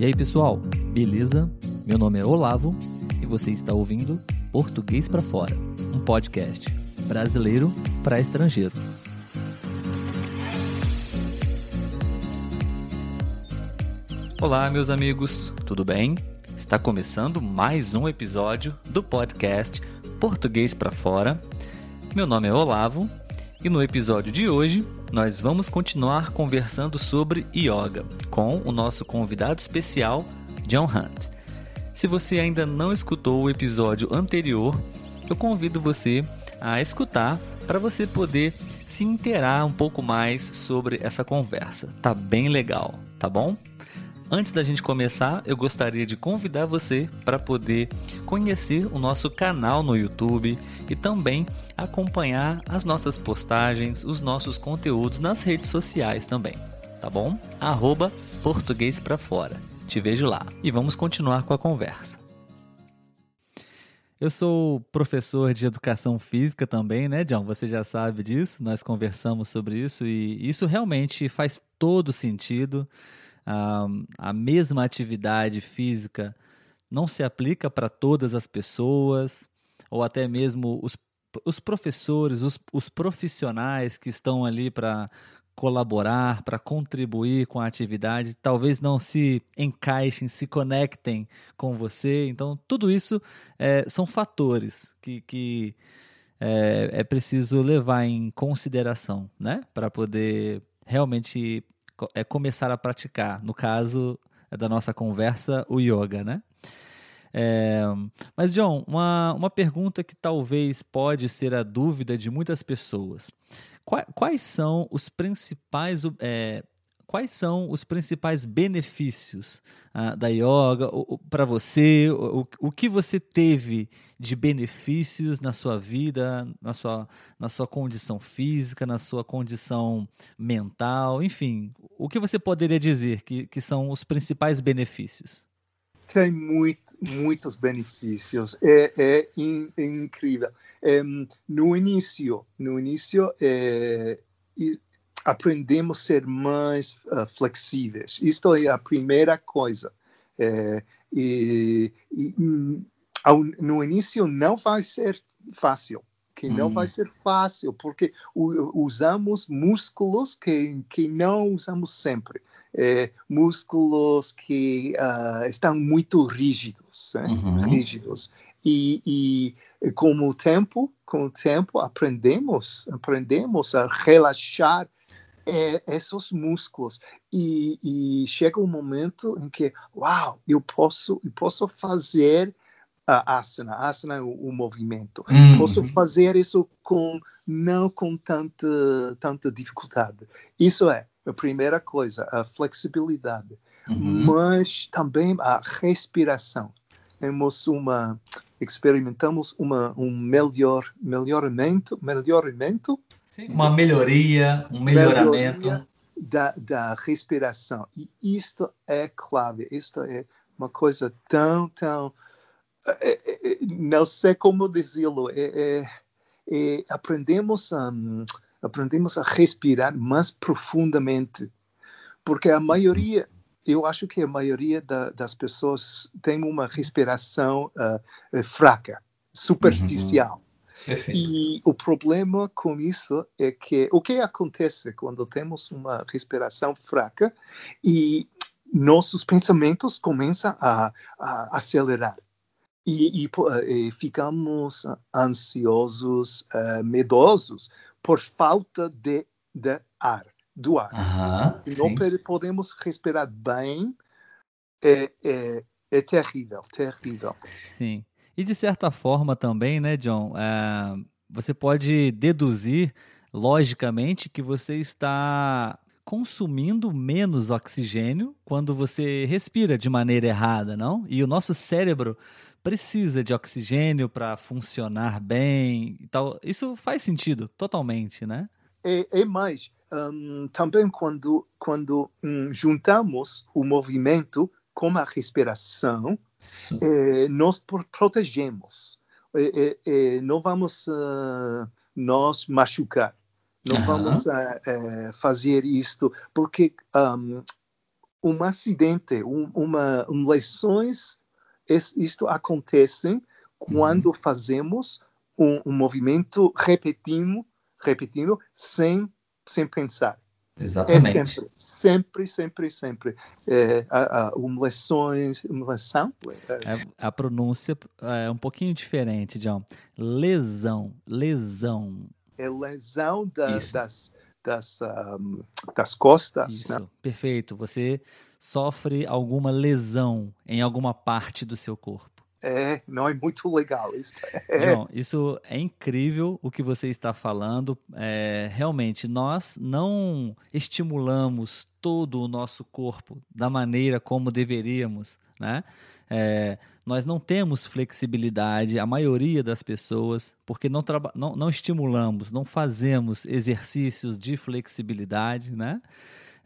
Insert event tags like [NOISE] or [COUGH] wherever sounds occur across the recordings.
E aí, pessoal, beleza? Meu nome é Olavo e você está ouvindo Português para Fora, um podcast brasileiro para estrangeiro. Olá, meus amigos, tudo bem? Está começando mais um episódio do podcast Português para Fora. Meu nome é Olavo e no episódio de hoje nós vamos continuar conversando sobre yoga com o nosso convidado especial, John Hunt. Se você ainda não escutou o episódio anterior, eu convido você a escutar para você poder se inteirar um pouco mais sobre essa conversa. Tá bem legal, tá bom? Antes da gente começar, eu gostaria de convidar você para poder conhecer o nosso canal no YouTube e também acompanhar as nossas postagens, os nossos conteúdos nas redes sociais também, tá bom? Arroba português para fora. Te vejo lá e vamos continuar com a conversa. Eu sou professor de educação física também, né, John? Você já sabe disso, nós conversamos sobre isso e isso realmente faz todo sentido a, a mesma atividade física não se aplica para todas as pessoas, ou até mesmo os, os professores, os, os profissionais que estão ali para colaborar, para contribuir com a atividade, talvez não se encaixem, se conectem com você. Então, tudo isso é, são fatores que, que é, é preciso levar em consideração, né? Para poder realmente é começar a praticar. No caso é da nossa conversa, o yoga, né? É, mas, John, uma, uma pergunta que talvez pode ser a dúvida de muitas pessoas. Quais, quais são os principais é, quais são os principais benefícios uh, da yoga para você? O, o, que você teve de benefícios na sua vida, na sua, na sua condição física, na sua condição mental, enfim, o que você poderia dizer que, que são os principais benefícios? Tem muito, muitos benefícios, é, é, in, é incrível. É, no início, no início, é, aprendemos a ser mais uh, flexíveis. Isto é a primeira coisa. É, e, e hum, ao, no início não vai ser fácil, que não hum. vai ser fácil, porque usamos músculos que, que não usamos sempre. É, músculos que uh, estão muito rígidos, né? uhum. rígidos. E, e, com o tempo, com o tempo aprendemos, aprendemos a relaxar é, esses músculos e, e, chega um momento em que, uau, eu posso, eu posso fazer a asana, asana é o, o movimento, uhum. posso fazer isso com não com tanta tanta dificuldade. Isso é a primeira coisa, a flexibilidade, uhum. mas também a respiração. Temos uma experimentamos uma, um melhor melhoramento melhoramento uma melhoria, um melhoramento. Melhoria da, da respiração. E isto é clave, isto é uma coisa tão, tão. É, é, é não sei como dizê-lo. É, é, aprendemos, a, aprendemos a respirar mais profundamente. Porque a maioria, eu acho que a maioria da, das pessoas tem uma respiração uh, fraca, superficial. Uhum. Perfeito. E o problema com isso é que o que acontece quando temos uma respiração fraca e nossos pensamentos começam a, a acelerar. E, e, e, ficamos ansiosos, uh, medosos por falta de, de ar, do ar. Uh -huh, não sim. podemos respirar bem, é, é, é terrível, terrível. Sim. E de certa forma também, né, John, é, você pode deduzir logicamente que você está consumindo menos oxigênio quando você respira de maneira errada, não? E o nosso cérebro precisa de oxigênio para funcionar bem e tal. Isso faz sentido totalmente, né? É, é mais, um, também quando, quando um, juntamos o movimento com a respiração, é, nós protegemos. É, é, não vamos uh, nos machucar. Não uhum. vamos uh, fazer isto, porque um, um acidente, um, uma um, lições. Isto acontece quando uhum. fazemos um, um, movimento repetindo, repetindo sem sem pensar. Exatamente. É sempre, sempre, sempre, sempre. É, a, a, uma lição. É, a pronúncia é um pouquinho diferente, John. Lesão, lesão. É lesão da, das, das, um, das costas. Isso, né? perfeito. Você sofre alguma lesão em alguma parte do seu corpo. É, não é muito legal isso. É. João, isso é incrível o que você está falando. É, realmente, nós não estimulamos todo o nosso corpo da maneira como deveríamos, né? É, nós não temos flexibilidade, a maioria das pessoas, porque não, não, não estimulamos, não fazemos exercícios de flexibilidade, né?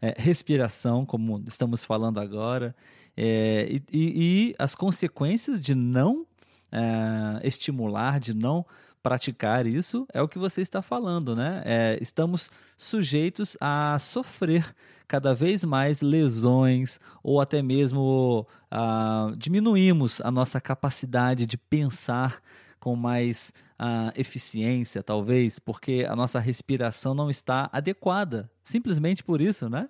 É, respiração, como estamos falando agora. É, e, e, as consequências de não é, estimular, de não praticar isso, é o que você está falando, né? É, estamos sujeitos a sofrer cada vez mais lesões ou até mesmo uh, diminuímos a nossa capacidade de pensar com mais uh, eficiência, talvez, porque a nossa respiração não está adequada. Simplesmente por isso, né?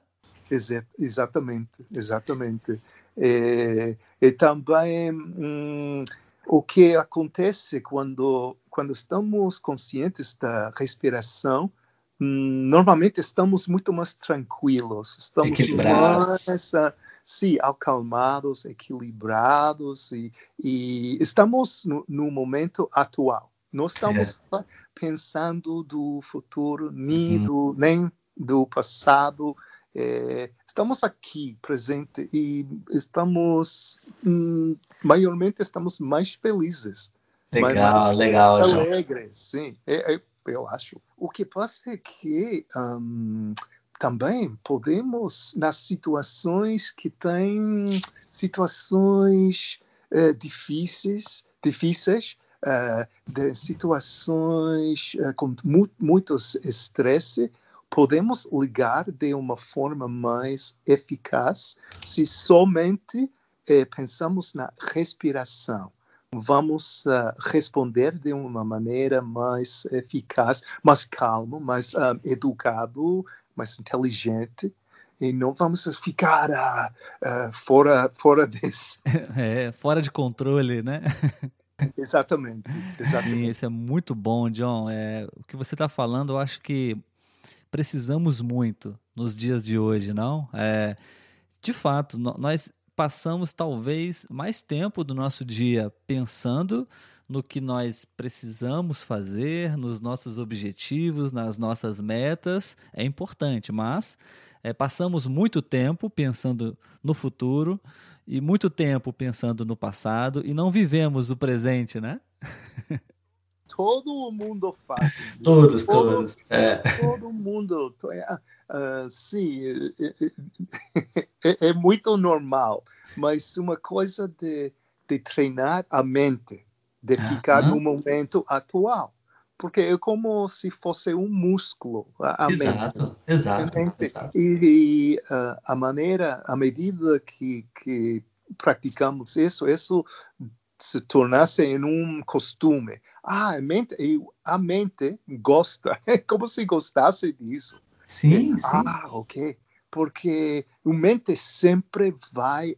Exatamente, exatamente. E, e também hum, o que acontece quando, quando estamos conscientes da respiração, hum, normalmente estamos muito mais tranquilos, estamos mais sim, acalmados, equilibrados e, e estamos no, no, momento atual. Não estamos é. pensando do futuro, nem, uhum. do, nem do passado. É, estamos aqui presente e estamos hum, maiormente estamos mais felizes legal mais legal alegres sim. É, é, eu acho. O que passa é que um, também podemos nas situações que têm situações uh, difíceis difíceis uh, de situações uh, com muito, muito estresse podemos ligar de uma forma mais eficaz se somente eh, pensamos na respiração. Vamos uh, responder de uma maneira mais eficaz, mais calmo, mais uh, educado, mais inteligente. E não vamos ficar uh, uh, fora fora [LAUGHS] desse [LAUGHS] é, fora de controle né? [LAUGHS] Exatamente exatamente. Sim, isso é muito bom John. É, o que você está falando eu acho que precisamos muito nos dias de hoje, não? É, de fato, nós passamos talvez mais tempo do nosso dia pensando no que nós precisamos fazer, nos nossos objetivos, nas nossas metas, é importante, mas é, passamos muito tempo pensando no futuro e muito tempo pensando no passado e não vivemos o presente, né? [LAUGHS] todo mundo faz. todos, todo, todos. É. Todo mundo. Uh, sim, é, é, é, muito normal, mas uma coisa de, de treinar a mente, de ficar uh -huh. no momento atual. Porque é como se fosse um músculo, a, exato, mente. Exato, exato. E, e uh, a maneira, à medida que, que praticamos isso, isso se tornasse em um costume. Ah, a mente, a mente gosta, [LAUGHS] é como se gostasse disso. Sim, sim. Ah, ok. Porque a mente sempre vai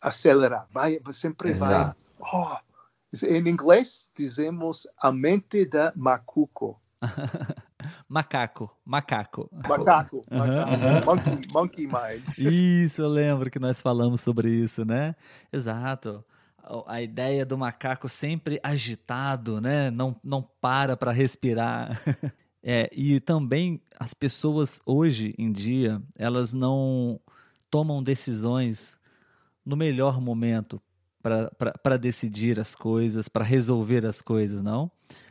acelerar, vai, sempre Exato. vai. Oh, em inglês dizemos a mente da macuco. [LAUGHS] macaco, macaco. Macaco, macaco. Uhum. Monkey, monkey mind. Isso, eu lembro que nós falamos sobre isso, né? Exato a ideia do macaco sempre agitado, né? Não, não para para respirar. [LAUGHS] é, e também as pessoas hoje em dia, elas não tomam decisões no melhor momento para decidir as coisas, para resolver as coisas, não?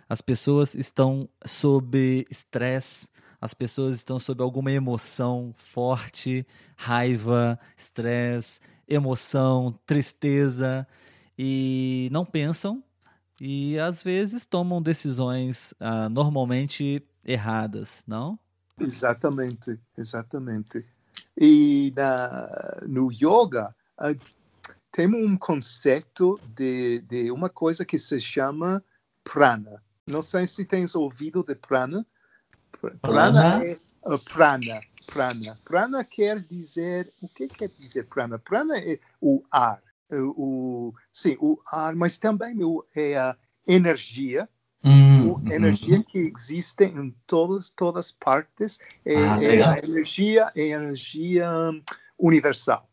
As pessoas estão sob estresse, as pessoas estão sob alguma emoção forte, raiva, estresse, emoção, tristeza, e não pensam e às vezes tomam decisões uh, normalmente erradas, não? Exatamente, exatamente. E na, no yoga, uh, temos um conceito de, de uma coisa que se chama prana. Não sei se tens ouvido de prana. Prana é uh, prana, prana. Prana quer dizer o que quer dizer prana? Prana é o ar, o, sim, o ar, mas também é a energia. Hum, energia que existe em todas todas partes é, ah, é a energia é energia universal.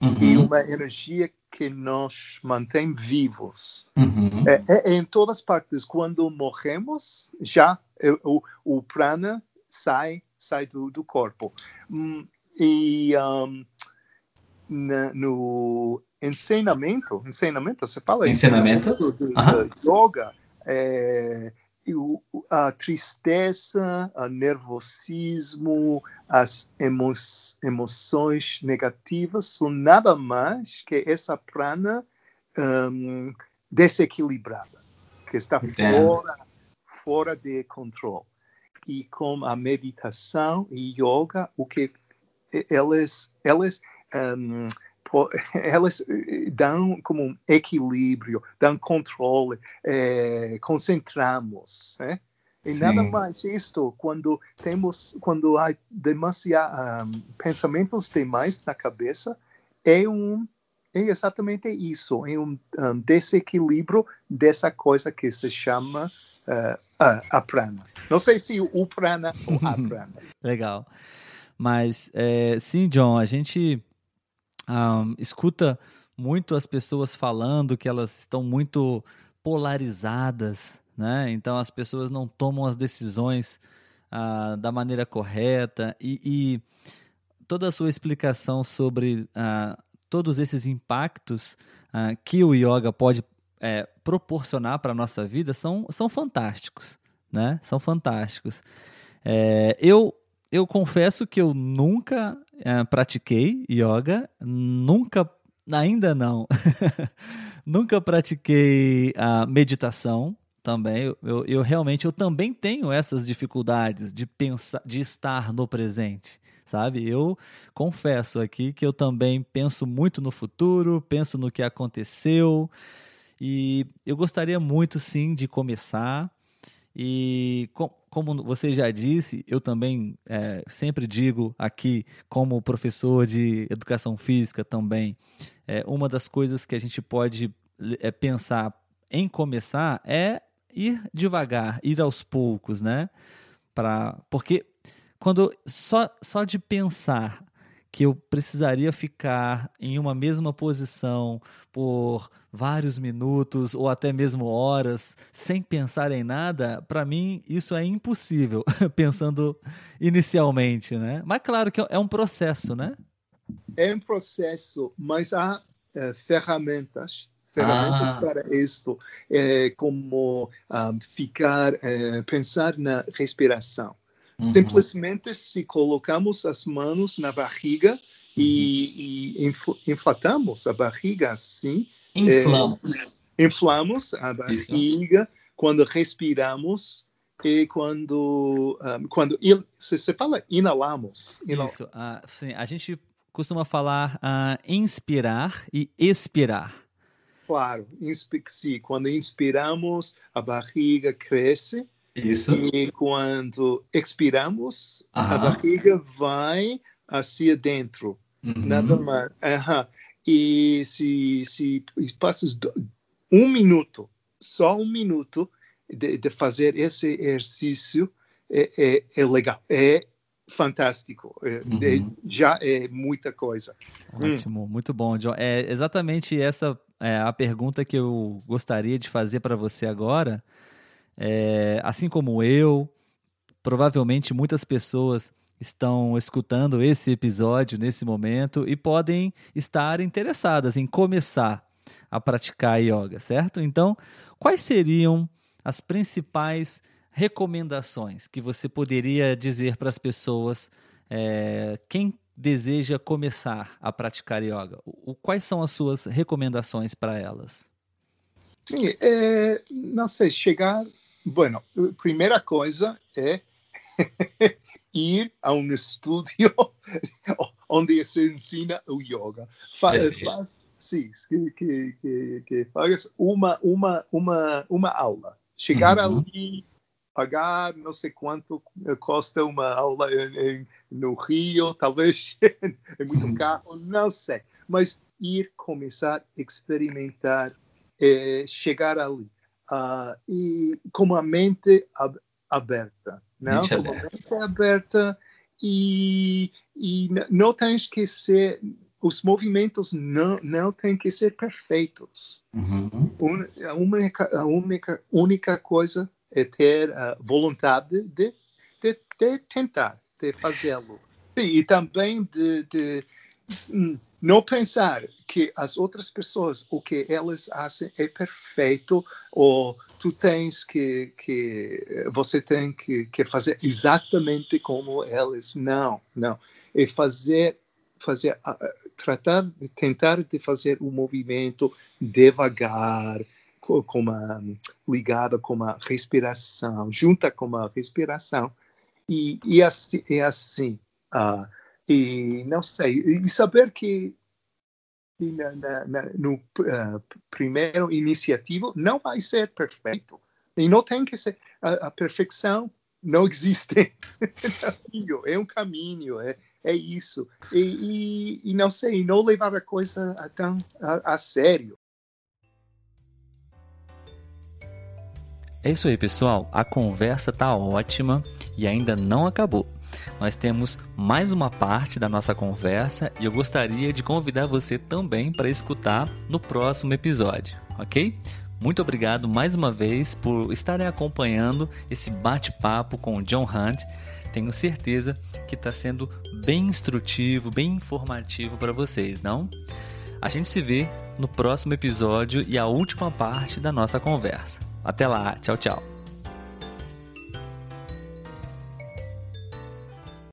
Uhum. e uma energia que nos mantém vivos. Uhum. é, é, é, em todas partes. Quando morremos já é, o, o prana sai sai do, do corpo. Hum, e um, na, no ensinamento ensinamento você fala ensinamento? Do, do, do yoga é, a tristeza, o nervosismo, as emo emoções negativas são nada mais que essa prana um, desequilibrada, que está fora, fora de controle. E com a meditação e yoga, o que elas, elas um, [LAUGHS] elas eh, dão como um equilíbrio, dão controle, é, concentramos, né? E Sim. nada mais isto, quando temos, quando há demasiados um, pensamentos demais na cabeça, é um é exatamente isso, é um, um desequilíbrio dessa coisa que se chama uh, a, a prana. Não sei se o prana ou a [LAUGHS] prana. Legal. Mas, é, sim, John, a gente um, escuta muito as pessoas falando que elas estão muito polarizadas, né? Então as pessoas não tomam as decisões uh, da maneira correta e, e, toda a sua explicação sobre uh, todos esses impactos uh, que o yoga pode é, proporcionar para a nossa vida são, são fantásticos, né? São fantásticos. É, eu eu confesso que eu nunca é, pratiquei yoga, nunca, ainda não, [LAUGHS] nunca pratiquei a meditação também. Eu, eu, realmente eu também tenho essas dificuldades de pensar, de estar no presente, sabe? Eu confesso aqui que eu também penso muito no futuro, penso no que aconteceu e eu gostaria muito sim de começar e com, como você já disse, eu também é, sempre digo aqui, como professor de educação física também, é, uma das coisas que a gente pode é, pensar em começar é ir devagar, ir aos poucos, né? Pra, porque quando só, só de pensar que eu precisaria ficar em uma mesma posição por vários minutos ou até mesmo horas sem pensar em nada, para mim isso é impossível, [LAUGHS] pensando inicialmente, né? Mas claro que é um processo, né? É um processo, mas há é, ferramentas ferramentas ah. para isto, é, como ah, ficar, é, pensar na respiração. Uhum. Simplesmente se colocamos as mãos na barriga e, uhum. e inflatamos a barriga assim. Inflamos. É, inflamos a barriga Isso. quando respiramos e quando um, quando il, se, se fala inalamos. Inal... Isso. Uh, sim, a gente costuma falar uh, inspirar e expirar. Claro, sim, quando inspiramos a barriga cresce isso. E quando expiramos, a barriga vai hacia dentro. Uhum. Nada mais. E se, se passas um minuto, só um minuto, de, de fazer esse exercício, é, é, é legal. É fantástico. É, uhum. é, já é muita coisa. Ótimo, hum. muito bom, John. É exatamente essa é a pergunta que eu gostaria de fazer para você agora. É, assim como eu, provavelmente muitas pessoas estão escutando esse episódio nesse momento e podem estar interessadas em começar a praticar yoga, certo? Então, quais seriam as principais recomendações que você poderia dizer para as pessoas, é, quem deseja começar a praticar yoga? O, quais são as suas recomendações para elas? Sim, é, não sei, chegar Bueno, primeira coisa é [LAUGHS] ir a um estúdio [LAUGHS] onde se ensina o yoga. Fa, faz, sim, que, que, que, que faz uma, uma, uma, uma aula. Chegar uhum. ali, pagar não sei quanto custa uma aula em, em, no Rio, talvez [LAUGHS] é muito uhum. caro, não sei. Mas ir começar a experimentar, é, chegar ali. Uh, e com a mente ab aberta, não? Mente com a mente aberta e, e não tens que ser os movimentos não, não têm que ser perfeitos. Uhum. A, única, a única, única coisa é ter a vontade de, de, de tentar, de fazê-lo. [LAUGHS] E também de, de, hum, não pensar que as outras pessoas, o que elas fazem é perfeito, ou tu tens que, que você tem que, que fazer exatamente como elas. Não, não. É fazer fazer, tratar de tentar de fazer o movimento devagar, com uma ligada com a respiração, junta com a respiração e, e assim, e assim uh, e não sei e saber que na, na, na, no uh, primeiro iniciativo não vai ser perfeito e não tem que ser a, a perfeição não existe é um caminho é é isso. E, e, e, não sei, não levar a coisa a tão a, a sério. É isso aí, pessoal. A conversa tá ótima e ainda não acabou. Nós temos mais uma parte da nossa conversa e eu gostaria de convidar você também para escutar no próximo episódio, ok? Muito obrigado mais uma vez por estarem acompanhando esse bate-papo com o John Hunt. Tenho certeza que está sendo bem instrutivo, bem informativo para vocês, não? A gente se vê no próximo episódio e a última parte da nossa conversa. Até lá, tchau, tchau.